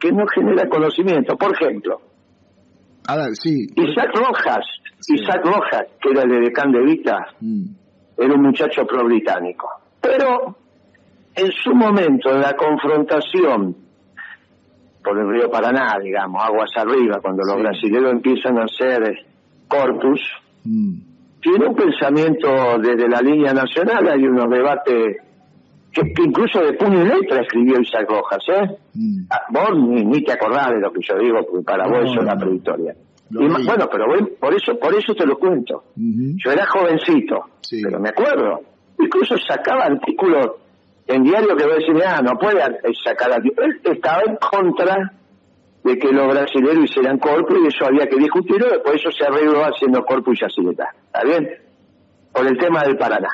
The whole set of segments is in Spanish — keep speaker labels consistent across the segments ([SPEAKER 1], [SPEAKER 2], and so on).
[SPEAKER 1] que no genera conocimiento. Por ejemplo,
[SPEAKER 2] A ver, sí.
[SPEAKER 1] Isaac Rojas,
[SPEAKER 2] Sí.
[SPEAKER 1] Isaac Rojas, que era el de Vita,
[SPEAKER 2] Mm,
[SPEAKER 1] era un muchacho pro-británico. Pero en su momento, en la confrontación por el río Paraná, digamos, aguas arriba, cuando los
[SPEAKER 2] Sí.
[SPEAKER 1] brasileños empiezan a hacer corpus,
[SPEAKER 2] mm,
[SPEAKER 1] tiene un pensamiento desde la línea nacional, hay unos debates que, que incluso de puño y letra escribió Isaac Rojas, ¿eh?
[SPEAKER 2] mm.
[SPEAKER 1] Ah, Vos ni, ni te acordás de lo que yo digo, porque para
[SPEAKER 2] No,
[SPEAKER 1] vos eso es Y ma-
[SPEAKER 2] leí.
[SPEAKER 1] bueno, pero voy- por eso por eso te lo cuento. Yo era jovencito,
[SPEAKER 2] Sí.
[SPEAKER 1] pero me acuerdo. Incluso sacaba artículos en diario que vos decís, ah, no puede sacar artículos. Él estaba en contra de que los brasileños hicieran corpus y eso había que discutirlo, después eso se arregló haciendo corpus y yacileta. ¿Está bien? Por el tema del Paraná.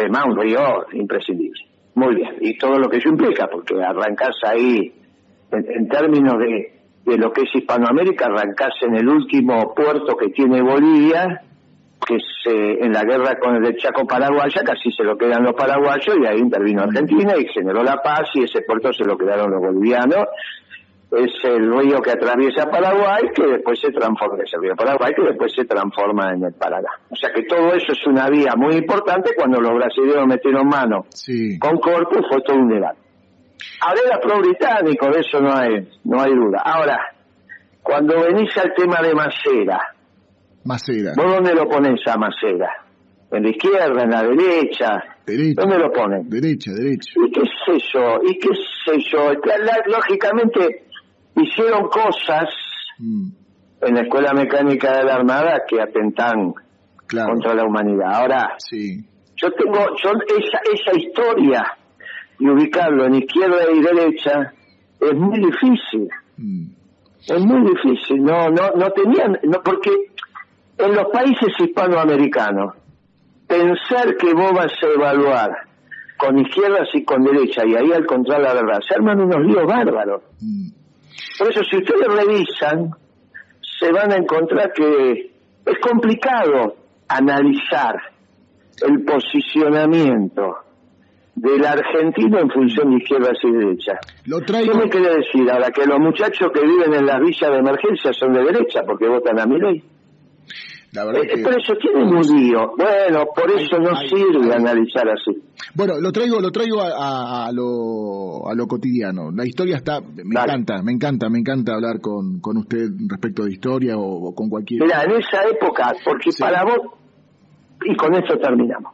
[SPEAKER 1] Tema un río imprescindible. Muy bien. Y todo lo que eso implica, porque arrancás ahí, en, términos de, de lo que es Hispanoamérica, arrancás en el último puerto que tiene Bolivia, que se, en la guerra con el Chaco paraguaya casi se lo quedan los paraguayos y ahí intervino Argentina y generó la paz y ese puerto se lo quedaron los bolivianos. Es el río que atraviesa Paraguay que después se transforma, es el río Paraguay que después se transforma en el Paraná. O sea que todo eso es una vía muy importante cuando los brasileños metieron mano
[SPEAKER 2] Sí.
[SPEAKER 1] con Corpus fue todo un debate. Ahora era pro-británico, de eso no hay, no hay duda. Ahora, cuando venís al tema de Macera,
[SPEAKER 2] Macera.
[SPEAKER 1] ¿Vos dónde lo pones a Macera? ¿En la izquierda, en la derecha?
[SPEAKER 2] Derecha.
[SPEAKER 1] ¿Dónde lo ponen?
[SPEAKER 2] Derecha, derecha.
[SPEAKER 1] ¿Y qué sé yo? ¿Y qué sé yo? La- la- lógicamente hicieron cosas
[SPEAKER 2] Mm,
[SPEAKER 1] en la Escuela Mecánica de la Armada que atentan
[SPEAKER 2] Claro.
[SPEAKER 1] contra la humanidad. Ahora,
[SPEAKER 2] Sí.
[SPEAKER 1] yo tengo yo esa, esa historia y ubicarlo en izquierda y derecha es muy difícil.
[SPEAKER 2] Mm,
[SPEAKER 1] Es muy difícil, no, no, no tenían, no, porque en los países hispanoamericanos, pensar que vos vas a evaluar con izquierdas y con derecha, y ahí al encontrar la verdad, se arman unos líos bárbaros.
[SPEAKER 2] mm.
[SPEAKER 1] Por eso, si ustedes revisan, se van a encontrar que es complicado analizar el posicionamiento del argentino en función de izquierdas y derechas.
[SPEAKER 2] Lo
[SPEAKER 1] ¿Qué
[SPEAKER 2] traigo.
[SPEAKER 1] me quiere decir ahora? Que los muchachos que viven en las villas de emergencia son de derecha porque votan a mi ley.
[SPEAKER 2] La verdad que.
[SPEAKER 1] Por eso tienen un lío. Bueno, por eso no
[SPEAKER 2] hay-
[SPEAKER 1] sirve
[SPEAKER 2] hay-
[SPEAKER 1] analizar así.
[SPEAKER 2] Bueno, lo traigo, lo traigo a, a- a lo, a lo cotidiano. La historia está, me
[SPEAKER 1] Dale.
[SPEAKER 2] encanta, me encanta, me encanta hablar con, con usted respecto de historia o, o con cualquier.
[SPEAKER 1] Mira, en esa época, porque
[SPEAKER 2] Sí.
[SPEAKER 1] para vos, y con esto terminamos,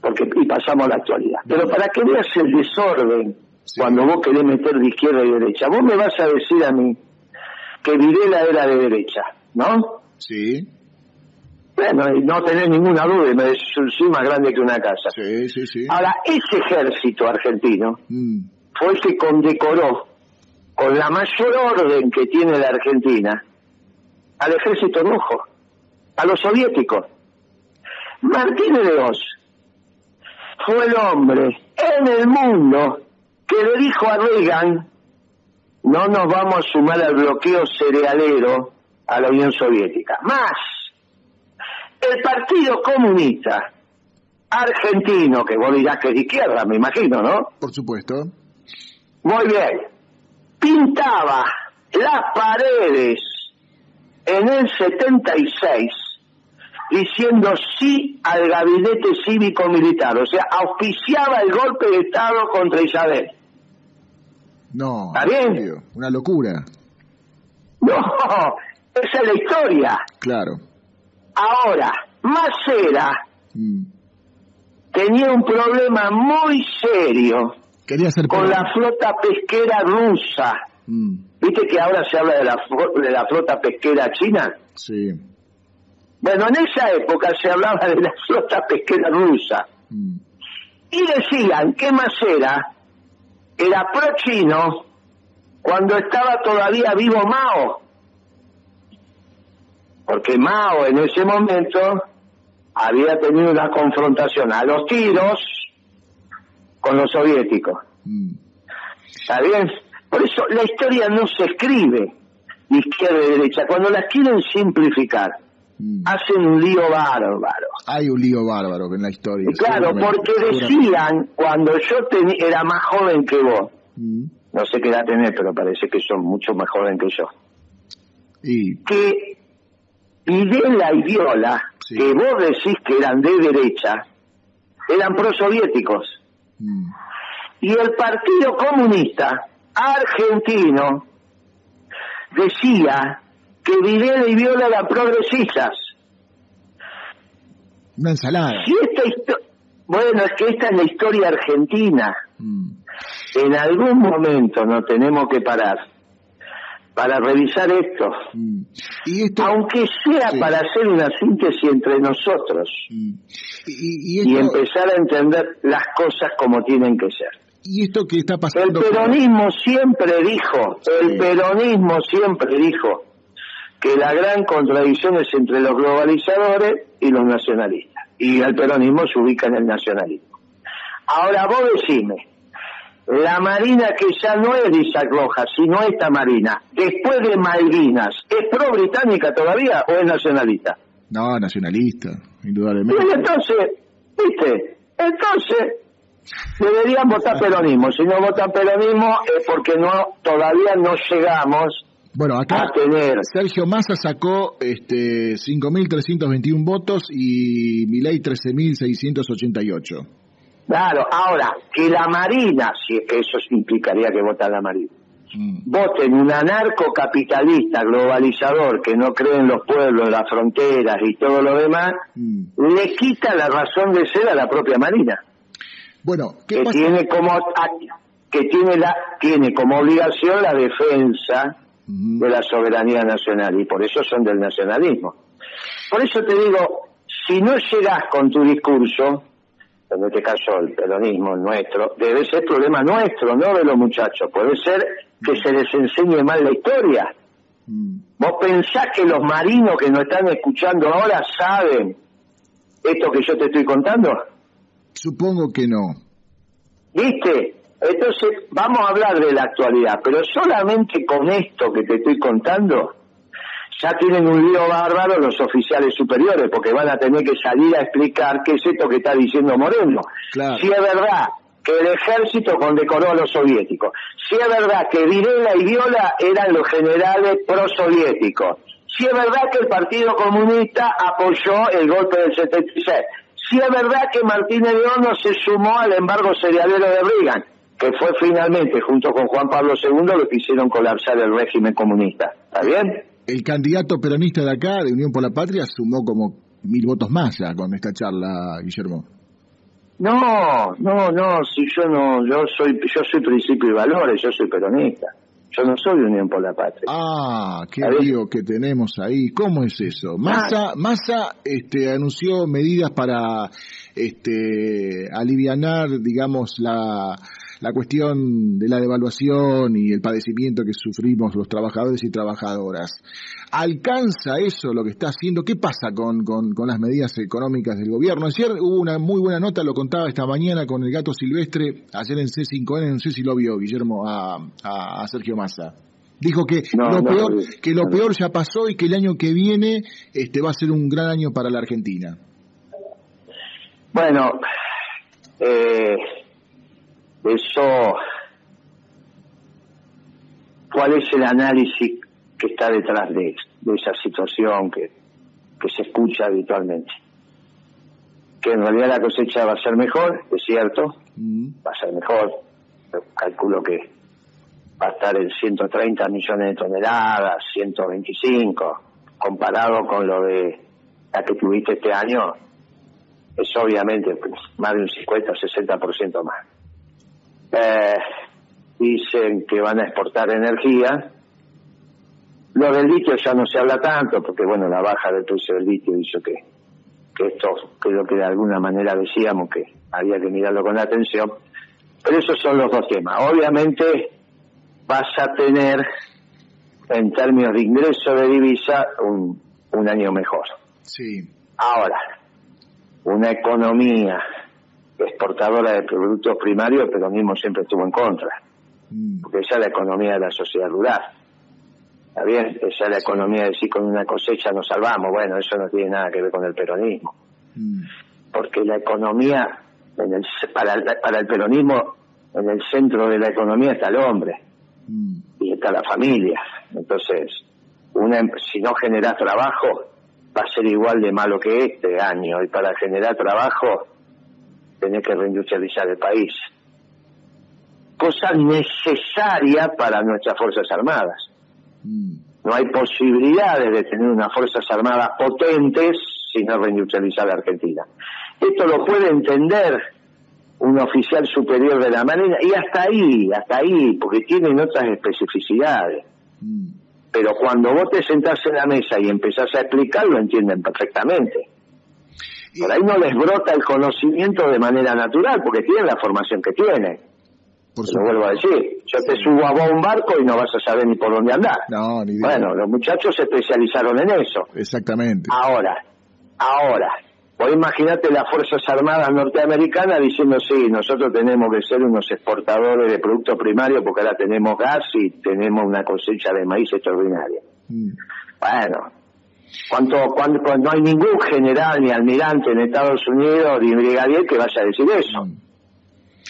[SPEAKER 1] porque y pasamos a la actualidad. Pero para que veas el desorden,
[SPEAKER 2] Sí.
[SPEAKER 1] cuando vos querés meter de izquierda y derecha, vos me vas a decir a mí que Videla era de derecha, ¿no?
[SPEAKER 2] Sí,
[SPEAKER 1] Bueno, no tenés ninguna duda, me decís, soy más grande que una casa.
[SPEAKER 2] sí, sí, sí.
[SPEAKER 1] Ahora, ese ejército argentino
[SPEAKER 2] Mm,
[SPEAKER 1] fue el que condecoró con la mayor orden que tiene la Argentina al ejército rojo, a los soviéticos. Martínez de Oz fue el hombre en el mundo que le dijo a Reagan, no nos vamos a sumar al bloqueo cerealero a la Unión Soviética. Más, el Partido Comunista Argentino, que vos dirás que es de izquierda, me imagino, ¿no?
[SPEAKER 2] por supuesto.
[SPEAKER 1] Muy bien. Pintaba las paredes en el 76 diciendo sí al gabinete cívico-militar, o sea, auspiciaba el golpe de Estado contra Isabel.
[SPEAKER 2] No,
[SPEAKER 1] ¿Está bien?
[SPEAKER 2] serio, una locura.
[SPEAKER 1] No, esa es la historia.
[SPEAKER 2] Claro.
[SPEAKER 1] Ahora, Macera
[SPEAKER 2] Mm.
[SPEAKER 1] tenía un problema muy serio
[SPEAKER 2] Quería ser
[SPEAKER 1] con la flota pesquera rusa.
[SPEAKER 2] Mm,
[SPEAKER 1] ¿Viste que ahora se habla de la, de la flota pesquera china?
[SPEAKER 2] sí.
[SPEAKER 1] Bueno, en esa época se hablaba de la flota pesquera rusa.
[SPEAKER 2] Mm,
[SPEAKER 1] Y decían que Macera era pro-chino cuando estaba todavía vivo Mao. Porque Mao en ese momento había tenido una confrontación a los tiros con los soviéticos.
[SPEAKER 2] mm.
[SPEAKER 1] ¿Está bien? Por eso la historia no se escribe de izquierda y derecha. Cuando las quieren simplificar,
[SPEAKER 2] Mm.
[SPEAKER 1] hacen un lío bárbaro.
[SPEAKER 2] Hay un lío bárbaro en la historia.
[SPEAKER 1] Y claro, porque decían, cuando yo teni- era más joven que vos,
[SPEAKER 2] Mm,
[SPEAKER 1] no sé qué edad tenés, pero parece que son mucho más joven que yo.
[SPEAKER 2] Y
[SPEAKER 1] Que Videla y Viola,
[SPEAKER 2] Sí.
[SPEAKER 1] que vos decís que eran de derecha, eran prosoviéticos.
[SPEAKER 2] mm,
[SPEAKER 1] Y el Partido Comunista Argentino decía que Videla y Viola eran progresistas.
[SPEAKER 2] una ensalada.
[SPEAKER 1] Si esta bueno, es que esta es la historia argentina.
[SPEAKER 2] Mm,
[SPEAKER 1] En algún momento nos tenemos que parar para revisar esto,
[SPEAKER 2] mm. Y esto,
[SPEAKER 1] aunque sea
[SPEAKER 2] Sí.
[SPEAKER 1] para hacer una síntesis entre nosotros
[SPEAKER 2] mm. y,
[SPEAKER 1] empezar a entender las cosas como tienen que ser.
[SPEAKER 2] y esto que está
[SPEAKER 1] El
[SPEAKER 2] pasando.
[SPEAKER 1] peronismo siempre dijo, el peronismo siempre dijo que la gran contradicción es entre los globalizadores y los nacionalistas. Y el peronismo se ubica en el nacionalismo. Ahora vos decime, la Marina que ya no es de Isaac Rojas, sino esta Marina, después de Malvinas, ¿es pro-británica todavía o es nacionalista?
[SPEAKER 2] No, nacionalista,
[SPEAKER 1] Y
[SPEAKER 2] indudablemente.
[SPEAKER 1] entonces, ¿viste? Entonces, deberían votar peronismo. Si no votan peronismo es porque no todavía no llegamos
[SPEAKER 2] Bueno, acá
[SPEAKER 1] a tener...
[SPEAKER 2] Sergio Massa sacó este 5.321 votos y Milei 13.688.
[SPEAKER 1] Claro, ahora, que la Marina, si eso implicaría que vota la Marina,
[SPEAKER 2] Mm,
[SPEAKER 1] voten un anarcocapitalista globalizador que no cree en los pueblos, las fronteras y todo lo demás,
[SPEAKER 2] mm.
[SPEAKER 1] le quita la razón de ser a la propia Marina.
[SPEAKER 2] Bueno, ¿qué
[SPEAKER 1] que
[SPEAKER 2] pasa?
[SPEAKER 1] tiene como que tiene la tiene como obligación la defensa
[SPEAKER 2] Ujú.
[SPEAKER 1] de la soberanía nacional y por eso son del nacionalismo. Por eso te digo, si no llegas con tu discurso, en este caso el peronismo el nuestro, debe ser problema nuestro, no de los muchachos. Puede ser que se les enseñe mal la historia. ¿Vos pensás que los marinos que nos están escuchando ahora saben esto que yo te estoy contando?
[SPEAKER 2] Supongo que no.
[SPEAKER 1] ¿Viste? Entonces, vamos a hablar de la actualidad, pero solamente con esto que te estoy contando, ya tienen un lío bárbaro los oficiales superiores, porque van a tener que salir a explicar qué es esto que está diciendo Moreno.
[SPEAKER 2] Claro.
[SPEAKER 1] Si es verdad que el ejército condecoró a los soviéticos, si es verdad que Videla y Viola eran los generales prosoviéticos, si es verdad que el Partido Comunista apoyó el golpe del 76, si es verdad que Martínez de Ono se sumó al embargo cerealero de Reagan, que fue finalmente, junto con Juan Pablo II, lo que hicieron colapsar el régimen comunista. ¿Está bien?
[SPEAKER 2] El candidato peronista de acá, de Unión por la Patria, sumó como mil votos más ya con esta charla, Guillermo.
[SPEAKER 1] No, no, no, si yo no, yo soy, yo soy principio y valores, yo soy peronista. Yo no soy Unión por la Patria.
[SPEAKER 2] Ah, qué lío que tenemos ahí. ¿Cómo es eso? Massa, Massa este, anunció medidas para este, alivianar, digamos, la, la cuestión de la devaluación y el padecimiento que sufrimos los trabajadores y trabajadoras. ¿Alcanza eso lo que está haciendo? ¿Qué pasa con, con, con las medidas económicas del gobierno? Ayer hubo una muy buena nota, lo contaba esta mañana con el gato silvestre, ayer en C5N, no sé si lo vio Guillermo, a, a, a Sergio Massa. Dijo que
[SPEAKER 1] No,
[SPEAKER 2] lo
[SPEAKER 1] no
[SPEAKER 2] peor, que lo peor ya pasó y que el año que viene este va a ser un gran año para la Argentina.
[SPEAKER 1] Bueno, eh, eso, ¿cuál es el análisis que está detrás de, de esa situación que, que se escucha habitualmente? Que en realidad la cosecha va a ser mejor, es cierto,
[SPEAKER 2] Mm,
[SPEAKER 1] va a ser mejor. Yo calculo que va a estar en 130 millones de toneladas, 125, comparado con lo de la que tuviste este año, es obviamente pues, más de un 50 o 60% más. Eh, dicen que van a exportar energía. Lo del litio ya no se habla tanto, porque bueno, la baja del precio del litio hizo que, que esto, creo que de alguna manera decíamos que había que mirarlo con atención. Pero esos son los dos temas. Obviamente vas a tener, en términos de ingreso de divisa, un, un año mejor.
[SPEAKER 2] sí.
[SPEAKER 1] Ahora, una economía exportadora de productos primarios, el peronismo siempre estuvo en contra,
[SPEAKER 2] Mm,
[SPEAKER 1] porque esa es la economía de la sociedad rural. ¿Está bien? Esa es la economía de decir con una cosecha nos salvamos. Bueno, eso no tiene nada que ver con el peronismo,
[SPEAKER 2] mm,
[SPEAKER 1] porque la economía, en el, para, el, para el peronismo, en el centro de la economía está el hombre
[SPEAKER 2] Mm.
[SPEAKER 1] y está la familia. Entonces, una, em- si no generas trabajo, va a ser igual de malo que este año. Y para generar trabajo, tenés que reindustrializar el país. Cosa necesaria para nuestras Fuerzas Armadas.
[SPEAKER 2] Mm.
[SPEAKER 1] No hay posibilidades de tener unas Fuerzas Armadas potentes si no reindustrializar la Argentina. Esto lo puede entender un oficial superior de la Marina y hasta ahí, hasta ahí, porque tienen otras especificidades.
[SPEAKER 2] Mm.
[SPEAKER 1] Pero cuando vos te sentás en la mesa y empezás a explicar, lo entienden perfectamente. Por ahí no les brota el conocimiento de manera natural, porque tienen la formación que tienen.
[SPEAKER 2] Por
[SPEAKER 1] Te lo vuelvo a decir. Yo te subo a vos a un barco y no vas a saber ni por dónde andar.
[SPEAKER 2] No, ni idea.
[SPEAKER 1] Bueno, los muchachos se especializaron en eso.
[SPEAKER 2] Exactamente.
[SPEAKER 1] Ahora, ahora, vos imaginate las Fuerzas Armadas norteamericanas diciendo, sí, nosotros tenemos que ser unos exportadores de productos primarios porque ahora tenemos gas y tenemos una cosecha de maíz extraordinaria.
[SPEAKER 2] Mm.
[SPEAKER 1] Bueno, cuánto, cuando, no hay ningún general ni almirante en Estados Unidos ni brigadier que vaya a decir eso.
[SPEAKER 2] Mm.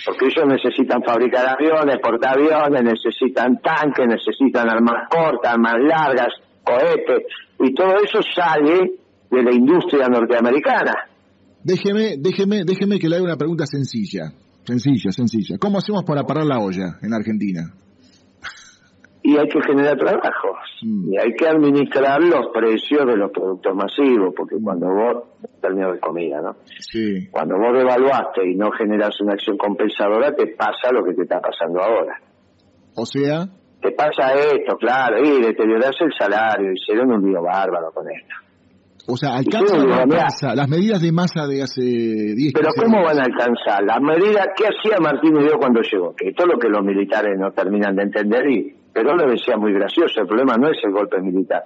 [SPEAKER 1] Porque ellos necesitan fabricar aviones, portaaviones, necesitan tanques, necesitan armas cortas, armas largas, cohetes, y todo eso sale de la industria norteamericana.
[SPEAKER 2] Déjeme, déjeme, déjeme que le haga una pregunta sencilla. Sencilla, sencilla. ¿Cómo hacemos para parar la olla en Argentina?
[SPEAKER 1] Y hay que generar trabajos,
[SPEAKER 2] Mm.
[SPEAKER 1] y hay que administrar los precios de los productos masivos, porque cuando vos, términos de comida, ¿no?
[SPEAKER 2] Sí.
[SPEAKER 1] Cuando vos devaluaste y no generas una acción compensadora, te pasa lo que te está pasando ahora.
[SPEAKER 2] O sea,
[SPEAKER 1] Te pasa esto, claro, y deteriorás el salario, hicieron un lío bárbaro con esto.
[SPEAKER 2] o sea,
[SPEAKER 1] Sí,
[SPEAKER 2] alcanza o no
[SPEAKER 1] mirá.
[SPEAKER 2] alcanza las medidas de masa de hace 10
[SPEAKER 1] Pero
[SPEAKER 2] 15
[SPEAKER 1] ¿cómo van a alcanzar? Las medidas, ¿qué hacía Martín Dios cuando llegó? Que esto es lo que los militares no terminan de entender, y pero lo decía muy gracioso, el problema no es el golpe militar,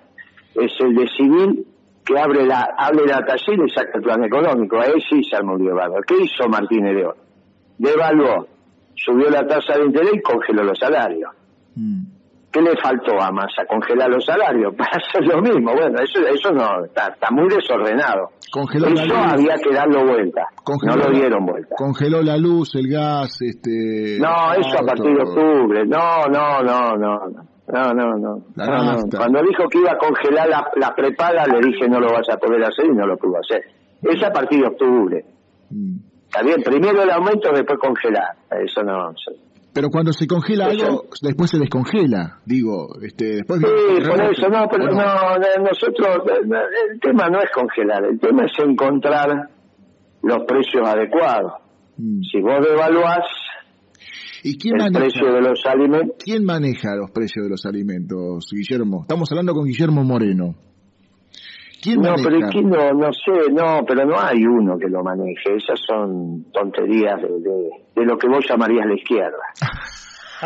[SPEAKER 1] es el de civil que abre la, abre la y saca el plan económico. Ahí sí se armó un. ¿Qué hizo Martín Dios? Devaluó, subió la tasa de interés y congeló los salarios.
[SPEAKER 2] Mm.
[SPEAKER 1] ¿Qué le faltó a Massa? Congelar los salarios para hacer lo mismo. Bueno, eso eso no, está, está muy desordenado.
[SPEAKER 2] Congeló la
[SPEAKER 1] eso
[SPEAKER 2] luz.
[SPEAKER 1] había que darlo vuelta.
[SPEAKER 2] Congeló
[SPEAKER 1] no lo
[SPEAKER 2] la-
[SPEAKER 1] dieron vuelta.
[SPEAKER 2] Congeló la luz, el gas, este...
[SPEAKER 1] No,
[SPEAKER 2] el
[SPEAKER 1] eso a partir de octubre. No, no, no, no. no. No, no, no.
[SPEAKER 2] La.
[SPEAKER 1] Cuando dijo que iba a congelar la, la prepaga, le dije no lo vas a poder hacer y no lo pudo hacer. Es a partir de octubre.
[SPEAKER 2] Mm.
[SPEAKER 1] Está bien, primero el aumento, después congelar. Eso no. eso-
[SPEAKER 2] Pero cuando se congela
[SPEAKER 1] Eso-
[SPEAKER 2] algo, después se descongela. Digo, este, después...
[SPEAKER 1] Sí,
[SPEAKER 2] viene-
[SPEAKER 1] por eso, no, pero
[SPEAKER 2] ¿o
[SPEAKER 1] no, no, nosotros, no, el tema no es congelar, el tema es encontrar los precios adecuados.
[SPEAKER 2] Mm.
[SPEAKER 1] Si vos devaluás
[SPEAKER 2] ¿Y quién
[SPEAKER 1] el
[SPEAKER 2] maneja,
[SPEAKER 1] precio de los alimentos,
[SPEAKER 2] quién maneja los precios de los alimentos, Guillermo? Estamos hablando con Guillermo Moreno. ¿Quién
[SPEAKER 1] no,
[SPEAKER 2] maneja?
[SPEAKER 1] pero es que no, no sé, no, pero no hay uno que lo maneje, esas son tonterías de, de, de lo que vos llamarías la izquierda.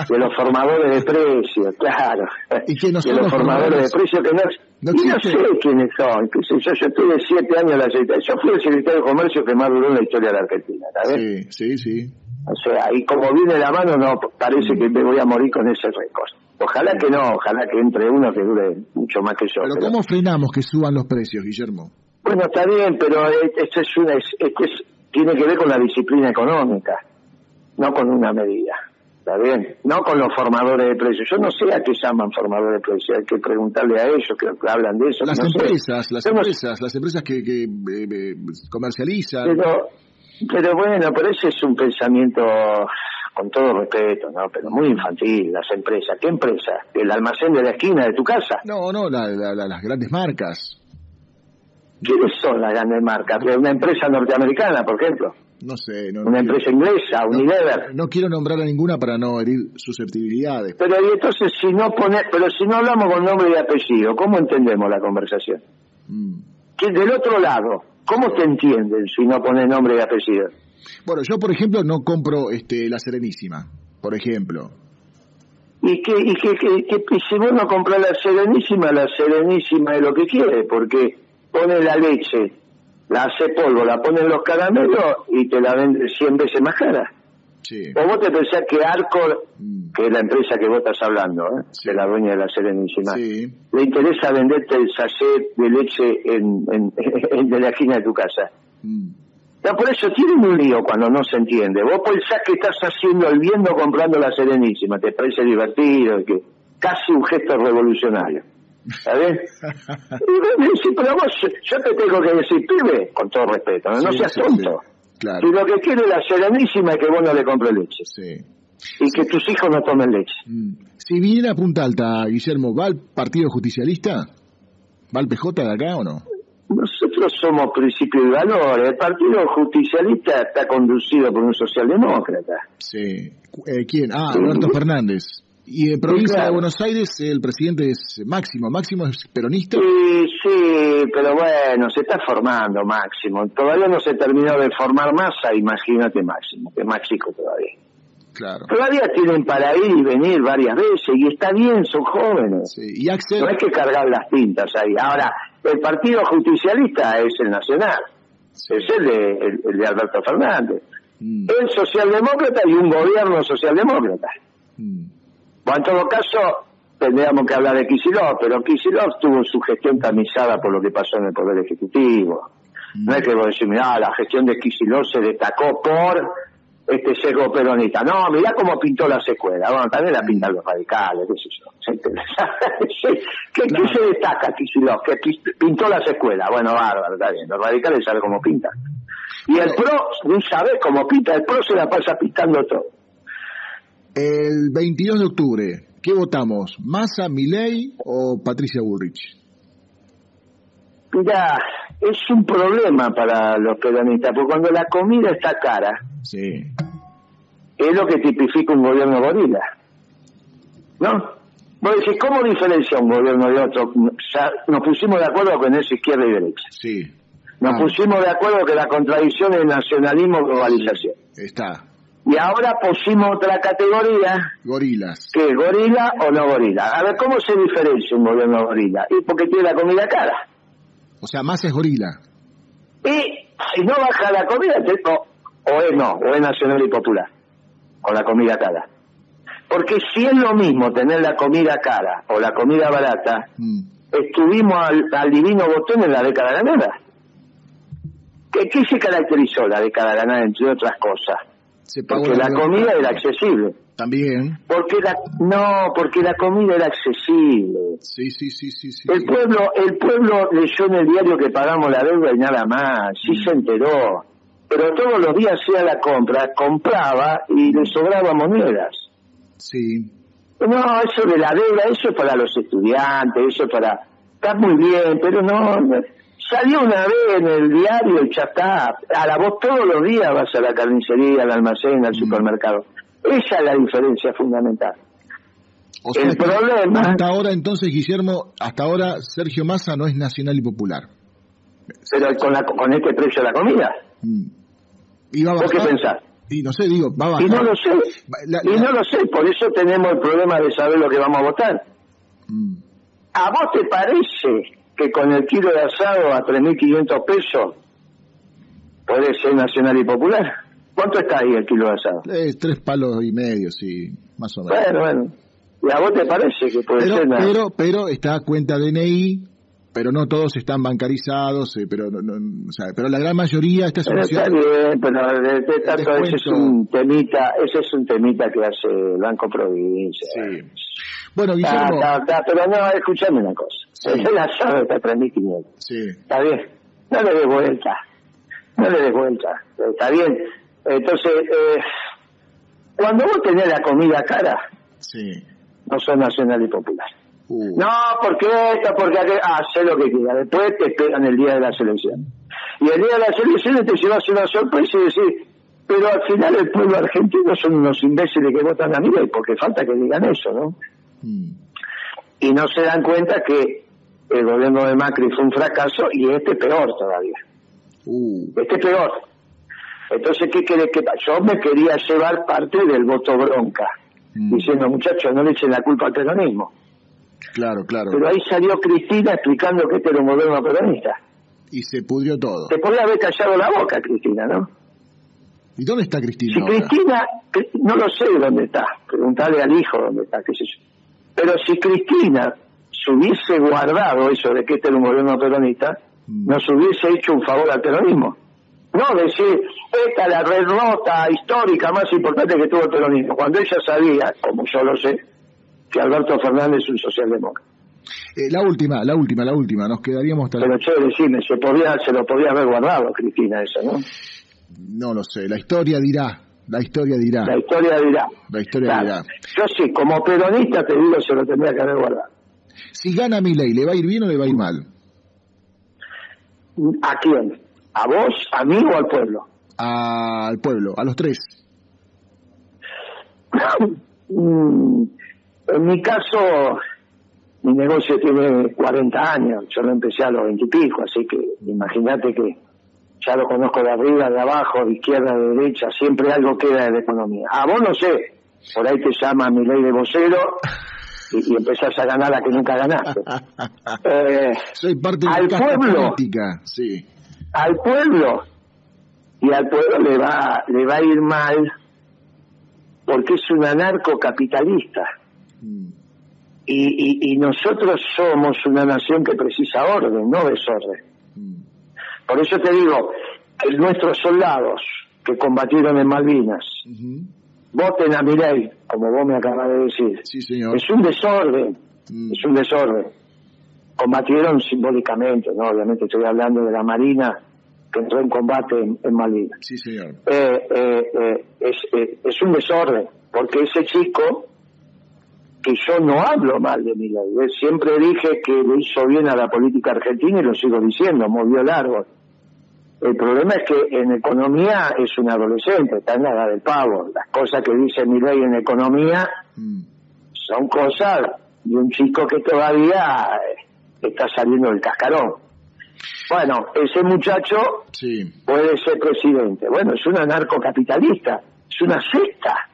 [SPEAKER 1] De los formadores de precios, claro.
[SPEAKER 2] ¿Y quiénes
[SPEAKER 1] de
[SPEAKER 2] son
[SPEAKER 1] los
[SPEAKER 2] los
[SPEAKER 1] formadores
[SPEAKER 2] formadores?
[SPEAKER 1] de precios que no,
[SPEAKER 2] No
[SPEAKER 1] y no sé quiénes son. qué sé yo, yo estuve siete años en la Secretaría. Yo fui el secretario de Comercio que más duró en la historia de la Argentina, ¿sabes?
[SPEAKER 2] Sí, sí, sí.
[SPEAKER 1] O sea, y como viene la mano, no parece que me voy a morir con ese récord. Ojalá que no, ojalá que entre uno que dure mucho más que yo.
[SPEAKER 2] Pero
[SPEAKER 1] pero-
[SPEAKER 2] ¿cómo frenamos que suban los precios, Guillermo?
[SPEAKER 1] Bueno, está bien, pero e- esto es una, es- esto es- tiene que ver con la disciplina económica, no con una medida. ¿Está bien? No con los formadores de precios. Yo no sé a qué llaman formadores de precios. Hay que preguntarle a ellos que hablan de eso.
[SPEAKER 2] Las
[SPEAKER 1] no sé.
[SPEAKER 2] empresas, las empresas, las empresas que, que, eh, eh, comercializan.
[SPEAKER 1] Pero, pero bueno, pero ese es un pensamiento, con todo respeto, ¿no? Pero muy infantil, las empresas. ¿Qué empresa? ¿El almacén de la esquina de tu casa?
[SPEAKER 2] No, no, la- la- la- las grandes marcas.
[SPEAKER 1] ¿Quiénes son las grandes marcas? ¿Una empresa norteamericana, por ejemplo?
[SPEAKER 2] No sé, no,
[SPEAKER 1] ¿Una
[SPEAKER 2] no
[SPEAKER 1] empresa inglesa? ¿Unilever?
[SPEAKER 2] no quiero nombrar a ninguna para no herir susceptibilidades.
[SPEAKER 1] Pero y entonces si no pone, pero si no hablamos con nombre y apellido, ¿cómo entendemos la conversación?
[SPEAKER 2] Mm.
[SPEAKER 1] Que del otro lado, ¿cómo te entienden si no pones nombre y apellido?
[SPEAKER 2] Bueno, yo por ejemplo no compro este la Serenísima, por ejemplo.
[SPEAKER 1] Y que, y que, que, que- y si vos no compras la Serenísima, la Serenísima es lo que quiere, porque pone la leche, la hace polvo, la pone en los caramelos y te la vende 100 veces más cara.
[SPEAKER 2] Sí.
[SPEAKER 1] O vos te pensás que Arcor,
[SPEAKER 2] Mm.
[SPEAKER 1] que es la empresa que vos estás hablando, ¿eh?
[SPEAKER 2] Sí.
[SPEAKER 1] la dueña de la Serenísima,
[SPEAKER 2] Sí.
[SPEAKER 1] le interesa venderte el sachet de leche en, en, en- de la esquina de tu casa.
[SPEAKER 2] Mm.
[SPEAKER 1] No, por eso tienen un lío cuando no se entiende. Vos pensás que estás haciendo el bien no comprando la Serenísima, te parece divertido, que casi un gesto revolucionario. ¿Sabes? sí, pero vos, yo te tengo que decir, pibe, con todo respeto, no, seas tonto.
[SPEAKER 2] Claro.
[SPEAKER 1] Si lo que quiere la Serenísima es que vos no le compres leche.
[SPEAKER 2] Sí.
[SPEAKER 1] Y que tus hijos no tomen leche.
[SPEAKER 2] Mm. Si viene a Punta Alta, Guillermo, ¿va al Partido Justicialista? ¿Va al PJ de acá o no?
[SPEAKER 1] Nosotros somos principios y valores. El Partido Justicialista está conducido por un socialdemócrata.
[SPEAKER 2] Sí. Eh, ¿Quién? Ah, Alberto Fernández. Y en provincia
[SPEAKER 1] claro.
[SPEAKER 2] de Buenos Aires el presidente es Máximo. ¿Máximo es peronista?
[SPEAKER 1] Sí, sí, pero bueno, se está formando Máximo. Todavía no se terminó de formar masa, imagínate Máximo, que es más chico todavía.
[SPEAKER 2] Claro.
[SPEAKER 1] Todavía tienen para ir y venir varias veces y está bien, son jóvenes.
[SPEAKER 2] Sí. ¿Y Axel?
[SPEAKER 1] No hay que cargar las tintas ahí. Ahora, el Partido Justicialista es el nacional,
[SPEAKER 2] Sí.
[SPEAKER 1] es el de, el, el de Alberto Fernández.
[SPEAKER 2] Mm,
[SPEAKER 1] El socialdemócrata y un gobierno socialdemócrata.
[SPEAKER 2] mm.
[SPEAKER 1] En todo caso, tendríamos que hablar de Kicillof, pero Kicillof tuvo su gestión tamizada por lo que pasó en el Poder Ejecutivo. No es que vos decís, mirá, la gestión de Kicillof se destacó por este seco peronista. No, mirá cómo pintó la secuela. Bueno, también la pintan los radicales, qué sé yo. ¿Qué, qué se destaca Kicillof? Que pi- pintó la secuela. Bueno, bárbaro, está bien. Los radicales saben cómo pintan. Y el PRO, no sabe cómo pinta. El PRO se la pasa pintando todo.
[SPEAKER 2] El 22 de octubre, ¿qué votamos? ¿Massa, Milei o Patricia Bullrich?
[SPEAKER 1] Mira, es un problema para los peronistas, porque cuando la comida está cara,
[SPEAKER 2] Sí.
[SPEAKER 1] es lo que tipifica un gobierno gorila. ¿No? Vos decís, ¿cómo diferencia un gobierno de otro? Ya nos pusimos de acuerdo con eso izquierda y derecha.
[SPEAKER 2] Sí.
[SPEAKER 1] Nos
[SPEAKER 2] Ah,
[SPEAKER 1] pusimos de acuerdo que la contradicción es nacionalismo globalización.
[SPEAKER 2] Está.
[SPEAKER 1] Y ahora pusimos otra categoría,
[SPEAKER 2] Gorilas.
[SPEAKER 1] es gorila o no gorila. A ver, ¿cómo se diferencia un gobierno gorila? Y porque tiene la comida cara.
[SPEAKER 2] O sea, Massa es gorila.
[SPEAKER 1] Y si no baja la comida, o, o es no, o es nacional y popular, con la comida cara. Porque si es lo mismo tener la comida cara o la comida barata,
[SPEAKER 2] Mm.
[SPEAKER 1] estuvimos al, al divino botón en la década ganada. ¿Qué, ¿Qué se caracterizó la década ganada, entre otras cosas?
[SPEAKER 2] Se pagó
[SPEAKER 1] Porque la comida era accesible.
[SPEAKER 2] También.
[SPEAKER 1] Porque la, no, porque la comida era accesible.
[SPEAKER 2] Sí, sí, sí, sí. sí,
[SPEAKER 1] El pueblo, el pueblo leyó en el diario que pagamos la deuda y nada más, sí
[SPEAKER 2] Mm.
[SPEAKER 1] se enteró. Pero todos los días hacía la compra, compraba y le sobraba monedas.
[SPEAKER 2] Sí.
[SPEAKER 1] No, eso de la deuda, eso es para los estudiantes, eso es para... Está muy bien, pero no... Salió una vez en el diario y ya está. A la voz todos los días vas a la carnicería, al almacén, al
[SPEAKER 2] Mm.
[SPEAKER 1] supermercado. Esa es la diferencia fundamental.
[SPEAKER 2] O sea
[SPEAKER 1] El problema-
[SPEAKER 2] Hasta ahora, entonces, Guillermo, hasta ahora Sergio Massa no es nacional y popular.
[SPEAKER 1] Pero con, la, con este precio de la comida,
[SPEAKER 2] Mm. ¿Y va a
[SPEAKER 1] ¿vos qué pensás?
[SPEAKER 2] Y no sé, digo, va a bajar.
[SPEAKER 1] Y no lo sé.
[SPEAKER 2] La-
[SPEAKER 1] Y no lo sé, por eso tenemos el problema de saber lo que vamos a votar.
[SPEAKER 2] Mm.
[SPEAKER 1] ¿A vos te parece que con el kilo de asado a 3.500 pesos puede ser nacional y popular? ¿Cuánto está ahí el kilo de asado?
[SPEAKER 2] Eh, tres palos y medio, sí, más o menos.
[SPEAKER 1] Bueno, bueno. ¿Y a vos te parece que puede
[SPEAKER 2] pero,
[SPEAKER 1] ser? na-
[SPEAKER 2] pero, pero está a cuenta DNI, pero no todos están bancarizados, eh, pero, no- no- o sea, pero la gran mayoría está
[SPEAKER 1] Pero está bien, pero de, de tanto ese es un temita, ese es un temita que hace el Banco Provincia.
[SPEAKER 2] Sí. Bueno, Guillermo,
[SPEAKER 1] está, está, pero no, escuchame una cosa.
[SPEAKER 2] Sí.
[SPEAKER 1] El asado está a 3.500.
[SPEAKER 2] sí,
[SPEAKER 1] Está bien, no le des vuelta, no le des vuelta, está bien. Entonces, eh, cuando vos tenés la comida cara,
[SPEAKER 2] sí.
[SPEAKER 1] no sos nacional y popular.
[SPEAKER 2] Uh,
[SPEAKER 1] No, porque esto, porque aquello, sé lo que quieras, después te esperan el día de la selección. Y el día de la selección te llevas una sorpresa y decís, pero al final el pueblo argentino son unos imbéciles que votan a Milei, porque falta que digan eso, ¿no?
[SPEAKER 2] mm,
[SPEAKER 1] y no se dan cuenta que el gobierno de Macri fue un fracaso y este peor todavía.
[SPEAKER 2] uh,
[SPEAKER 1] Este peor. Entonces, ¿qué querés que pase? Yo me quería llevar parte del voto bronca,
[SPEAKER 2] mm,
[SPEAKER 1] diciendo, muchachos, no le echen la culpa al peronismo.
[SPEAKER 2] claro, claro.
[SPEAKER 1] Pero ahí salió Cristina explicando que este era un gobierno peronista.
[SPEAKER 2] Y se pudrió todo.
[SPEAKER 1] Te podía haber callado la boca, Cristina, ¿no?
[SPEAKER 2] ¿Y dónde está Cristina
[SPEAKER 1] Si
[SPEAKER 2] ahora?
[SPEAKER 1] Cristina, Cri- no lo sé dónde está, preguntarle al hijo dónde está, qué sé yo. Pero si Cristina se hubiese guardado eso de que este era un gobierno peronista,
[SPEAKER 2] Mm.
[SPEAKER 1] nos hubiese hecho un favor al peronismo. No decir, esta es la red rota histórica más importante que tuvo el peronismo, cuando ella sabía, como yo lo sé, que Alberto Fernández es un socialdemócrata.
[SPEAKER 2] Eh, la última, la última, la última, nos quedaríamos...
[SPEAKER 1] Pero che, decime, se, podía, se lo podía haber guardado, Cristina, eso, ¿no?
[SPEAKER 2] No lo sé, la historia dirá, la historia dirá.
[SPEAKER 1] La historia dirá.
[SPEAKER 2] La historia dirá.
[SPEAKER 1] Yo sí, como peronista te digo, se lo tendría que haber guardado.
[SPEAKER 2] Si gana mi ley, ¿le va a ir bien o le va a ir mal?
[SPEAKER 1] ¿A quién? ¿A vos, a mí o al pueblo?
[SPEAKER 2] Al pueblo, a los tres.
[SPEAKER 1] En mi caso, mi negocio tiene 40 años, yo lo empecé a los 20 y pico, así que imagínate que ya lo conozco de arriba, de abajo, de izquierda, de derecha, siempre algo queda de la economía. A vos no sé, por ahí te llama mi ley de vocero y, y empezás a ganar la que nunca ganaste.
[SPEAKER 2] Eh, Soy parte de
[SPEAKER 1] al
[SPEAKER 2] la
[SPEAKER 1] pueblo,
[SPEAKER 2] política, sí.
[SPEAKER 1] al pueblo y al pueblo le va le va a ir mal porque es un anarcocapitalista
[SPEAKER 2] Mm,
[SPEAKER 1] y, y, y nosotros somos una nación que precisa orden, no desorden.
[SPEAKER 2] mm.
[SPEAKER 1] Por eso te digo, nuestros soldados que combatieron en Malvinas. Voten a mi ley, como vos me acabas de decir.
[SPEAKER 2] Sí, señor.
[SPEAKER 1] Es un desorden,
[SPEAKER 2] Mm.
[SPEAKER 1] es un desorden. Combatieron simbólicamente, ¿no? Obviamente estoy hablando de la Marina que entró en combate en, en Malvinas.
[SPEAKER 2] Sí, señor.
[SPEAKER 1] Eh, eh, eh, es, eh, es un desorden, porque ese chico, que yo no hablo mal de mi ley, eh, siempre dije que le hizo bien a la política argentina y lo sigo diciendo, movió largo. El problema es que en economía es un adolescente, está en la edad del pavo. Las cosas que dice mi ley en economía
[SPEAKER 2] Mm.
[SPEAKER 1] son cosas de un chico que todavía eh, está saliendo del cascarón. Bueno, ese muchacho
[SPEAKER 2] Sí.
[SPEAKER 1] puede ser presidente. Bueno, es un anarcocapitalista, es una secta.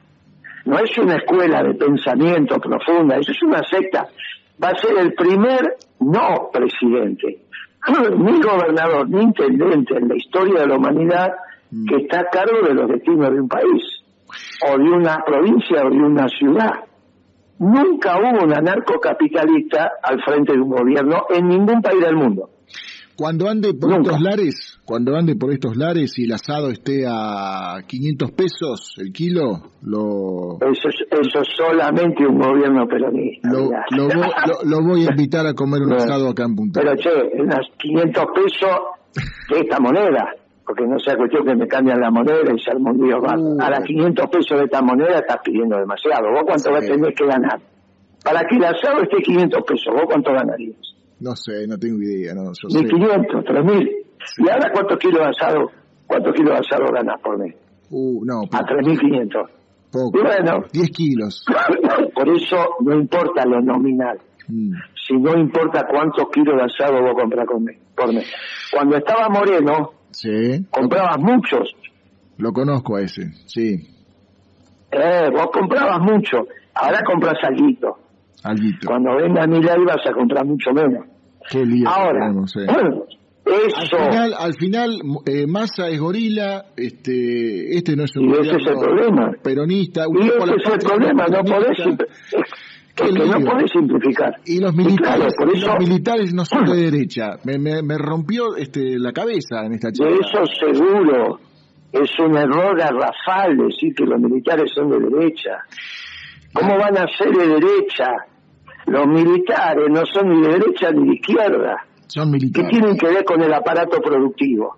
[SPEAKER 1] No es una escuela de pensamiento profunda, eso es una secta. Va a ser el primer no presidente, ni gobernador, ni intendente en la historia de la humanidad
[SPEAKER 2] Mm.
[SPEAKER 1] que está a cargo de los destinos de un país, o de una provincia, o de una ciudad. Nunca hubo un anarcocapitalista al frente de un gobierno en ningún país del mundo.
[SPEAKER 2] Cuando ande por
[SPEAKER 1] Nunca.
[SPEAKER 2] estos lares, cuando ande por estos lares y el asado esté a 500 pesos el kilo, lo,
[SPEAKER 1] Eso es, eso es solamente un gobierno peronista.
[SPEAKER 2] lo, lo voy, lo- lo voy a invitar a comer un
[SPEAKER 1] Bueno.
[SPEAKER 2] asado acá en Punta.
[SPEAKER 1] Pero che, unos 500 pesos de esta moneda, porque no sea cuestión que me cambian la moneda y lío más.
[SPEAKER 2] Uh.
[SPEAKER 1] A las 500 pesos de esta moneda estás pidiendo demasiado. ¿Vos cuánto
[SPEAKER 2] Sí.
[SPEAKER 1] vas a tener que ganar? Para que el asado esté 500 pesos, ¿vos cuánto ganarías?
[SPEAKER 2] No sé, no tengo idea, no, yo
[SPEAKER 1] Ni
[SPEAKER 2] sé.
[SPEAKER 1] 500, 3000. ¿Y ahora cuántos kilos de asado, cuántos kilos de asado ganás por mes?
[SPEAKER 2] Uh, no,
[SPEAKER 1] A
[SPEAKER 2] poco,
[SPEAKER 1] 3500.
[SPEAKER 2] poco.
[SPEAKER 1] Y bueno,
[SPEAKER 2] 10 kilos.
[SPEAKER 1] por eso no importa lo nominal.
[SPEAKER 2] Mm,
[SPEAKER 1] si no importa cuántos kilos de asado vos compras por mes. Cuando estaba Moreno,
[SPEAKER 2] Sí,
[SPEAKER 1] comprabas muchos.
[SPEAKER 2] lo conozco a ese, sí,
[SPEAKER 1] Eh, vos comprabas mucho. Ahora compras alguito.
[SPEAKER 2] Alguito.
[SPEAKER 1] Cuando venga Milay vas a comprar mucho menos.
[SPEAKER 2] Qué lío
[SPEAKER 1] Ahora,
[SPEAKER 2] tenemos,
[SPEAKER 1] bueno,
[SPEAKER 2] Al
[SPEAKER 1] eso,
[SPEAKER 2] final, al final eh, Massa es gorila, este, este no es un
[SPEAKER 1] Y ese es el
[SPEAKER 2] gobierno
[SPEAKER 1] problema.
[SPEAKER 2] peronista.
[SPEAKER 1] y ese es el problema, no podés,
[SPEAKER 2] peronista.
[SPEAKER 1] simp-
[SPEAKER 2] Qué
[SPEAKER 1] es que no podés simplificar.
[SPEAKER 2] Y los
[SPEAKER 1] Y
[SPEAKER 2] militares,
[SPEAKER 1] claro, por eso-
[SPEAKER 2] los militares no son de derecha. Me, me, me rompió este, la cabeza en esta
[SPEAKER 1] De
[SPEAKER 2] charla.
[SPEAKER 1] eso seguro. Es un error garrafal decir que los militares son de derecha. ¿Cómo van a ser de derecha? Los militares no son ni de derecha ni de izquierda.
[SPEAKER 2] Son
[SPEAKER 1] ¿Qué
[SPEAKER 2] militares.
[SPEAKER 1] tienen que ver con el aparato productivo?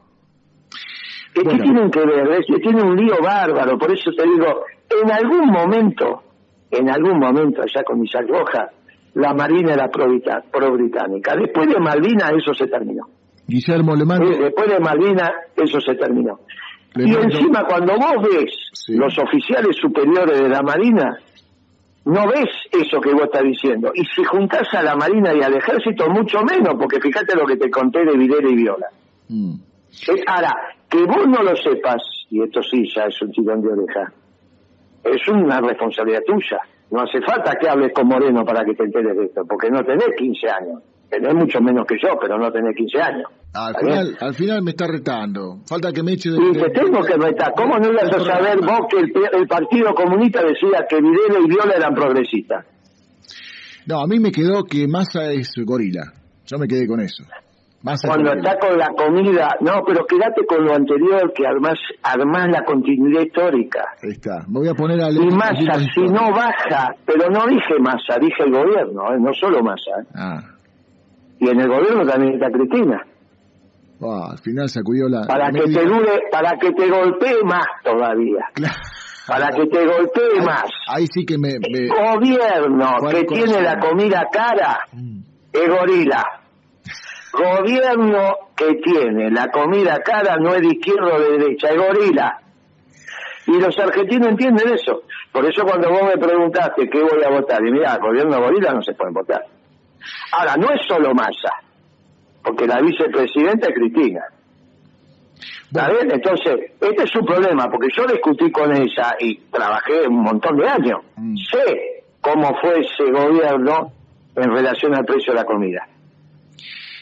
[SPEAKER 1] ¿Qué, qué tienen que ver? Es que tiene un lío bárbaro, por eso te digo, en algún momento, en algún momento, allá con Isaac Roja, la Marina era pro-británica. Después de Malvinas eso se terminó.
[SPEAKER 2] Guillermo le mando,
[SPEAKER 1] Después de Malvinas eso se terminó.
[SPEAKER 2] Le
[SPEAKER 1] y
[SPEAKER 2] mando-
[SPEAKER 1] encima cuando vos ves
[SPEAKER 2] Sí.
[SPEAKER 1] los oficiales superiores de la Marina, no ves eso que vos estás diciendo. Y si juntás a la Marina y al Ejército, mucho menos, porque fíjate lo que te conté de Videla y Viola.
[SPEAKER 2] Mm,
[SPEAKER 1] Ahora, que vos no lo sepas, y esto sí ya es un tirón de oreja, es una responsabilidad tuya. No hace falta que hables con Moreno para que te enteres de esto, porque no tenés 15 años. Tenés mucho menos que yo, pero no tenés 15 años.
[SPEAKER 2] al,
[SPEAKER 1] ¿Está bien?
[SPEAKER 2] final, al final me está retando. Falta que me eche de...
[SPEAKER 1] Y te tengo que retar. ¿Cómo no ibas a saber vos que el, el Partido Comunista decía que Videla y Viola eran progresistas?
[SPEAKER 2] No, a mí me quedó que Massa es gorila. Yo me quedé con eso.
[SPEAKER 1] Cuando está con la comida, no, pero quédate con lo anterior, que además armás la continuidad histórica.
[SPEAKER 2] Ahí está, me voy a poner a
[SPEAKER 1] Y Massa, si no baja, pero no dije Massa, dije el gobierno, ¿eh? no solo Massa. ¿eh? Ah. Y en el gobierno también está Cristina.
[SPEAKER 2] al final sacudió la...
[SPEAKER 1] Para que te dure, para que te golpee más todavía. Para que te golpee más.
[SPEAKER 2] Ahí sí que me...
[SPEAKER 1] Gobierno que tiene la comida cara mm. es gorila. Gobierno que tiene la comida cara no es de izquierda o de derecha, es gorila. Y los argentinos entienden eso. Por eso cuando vos me preguntaste qué voy a votar, y mira, gobierno gorila no se puede votar. Ahora, no es solo Massa, porque la vicepresidenta es Cristina. ¿Está bien? Entonces, este es su problema, porque yo discutí con ella y trabajé un montón de años. Mm. Sé cómo fue ese gobierno en relación al precio de la comida.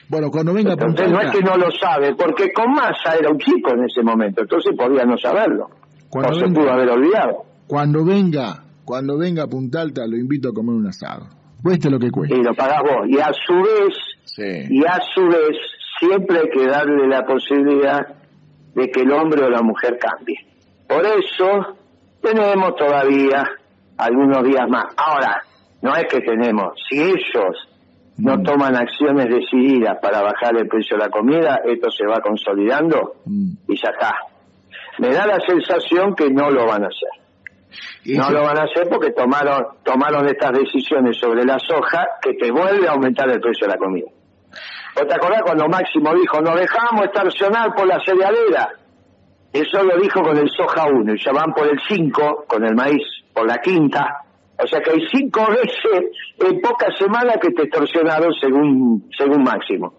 [SPEAKER 2] Bueno, cuando venga
[SPEAKER 1] entonces, no es que no lo sabe, porque con Massa era un chico en ese momento, entonces podía no saberlo. o se pudo haber olvidado.
[SPEAKER 2] Cuando venga, cuando venga a Punta Alta, lo invito a comer un asado. Cueste lo que cueste.
[SPEAKER 1] Y lo pagás vos. Y a su vez, y a su vez, siempre hay que darle la posibilidad de que el hombre o la mujer cambie. Por eso tenemos todavía algunos días más. Ahora, no es que tenemos, si ellos no mm. toman acciones decididas para bajar el precio de la comida, esto se va consolidando mm. y ya está. Me da la sensación que no lo van a hacer. No lo van a hacer porque tomaron tomaron estas decisiones sobre la soja que te vuelve a aumentar el precio de la comida. ¿O te acordás cuando Máximo dijo, nos dejamos estacionar por la cerealera? Eso lo dijo con el soja 1 y ya van por el 5, con el maíz, por la quinta. O sea que hay cinco veces en pocas semanas que te extorsionaron según, según Máximo.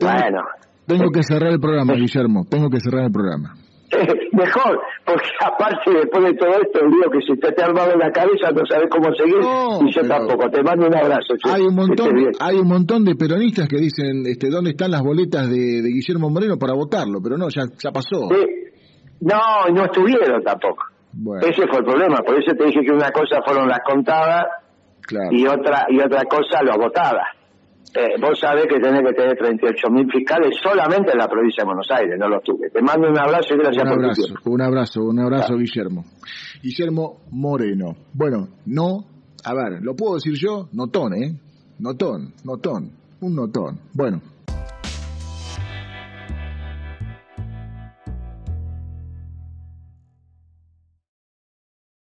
[SPEAKER 2] bueno. Tengo que cerrar el programa, Guillermo. Tengo que cerrar el programa.
[SPEAKER 1] Mejor, porque aparte después de todo esto, el lío que se te ha armado en la cabeza, no sabes cómo seguir, y yo tampoco. Te mando un abrazo.
[SPEAKER 2] Hay un montón, hay un montón de peronistas que dicen, este, ¿dónde están las boletas de, Guillermo Moreno para votarlo? Pero no, ya, ya pasó.
[SPEAKER 1] No, no estuvieron tampoco. Ese fue el problema, por eso te dije que una cosa fueron las contadas y otra y otra cosa las votadas. Eh, vos sabés que tenés que tener 38 mil fiscales solamente en la provincia de Buenos Aires, no los tuve. Te mando un abrazo y gracias
[SPEAKER 2] un
[SPEAKER 1] por
[SPEAKER 2] abrazo, Un abrazo, un abrazo, Guillermo. Guillermo Moreno. Bueno, no, a ver, ¿lo puedo decir yo? Notón, ¿eh? Notón, notón, un notón. Bueno,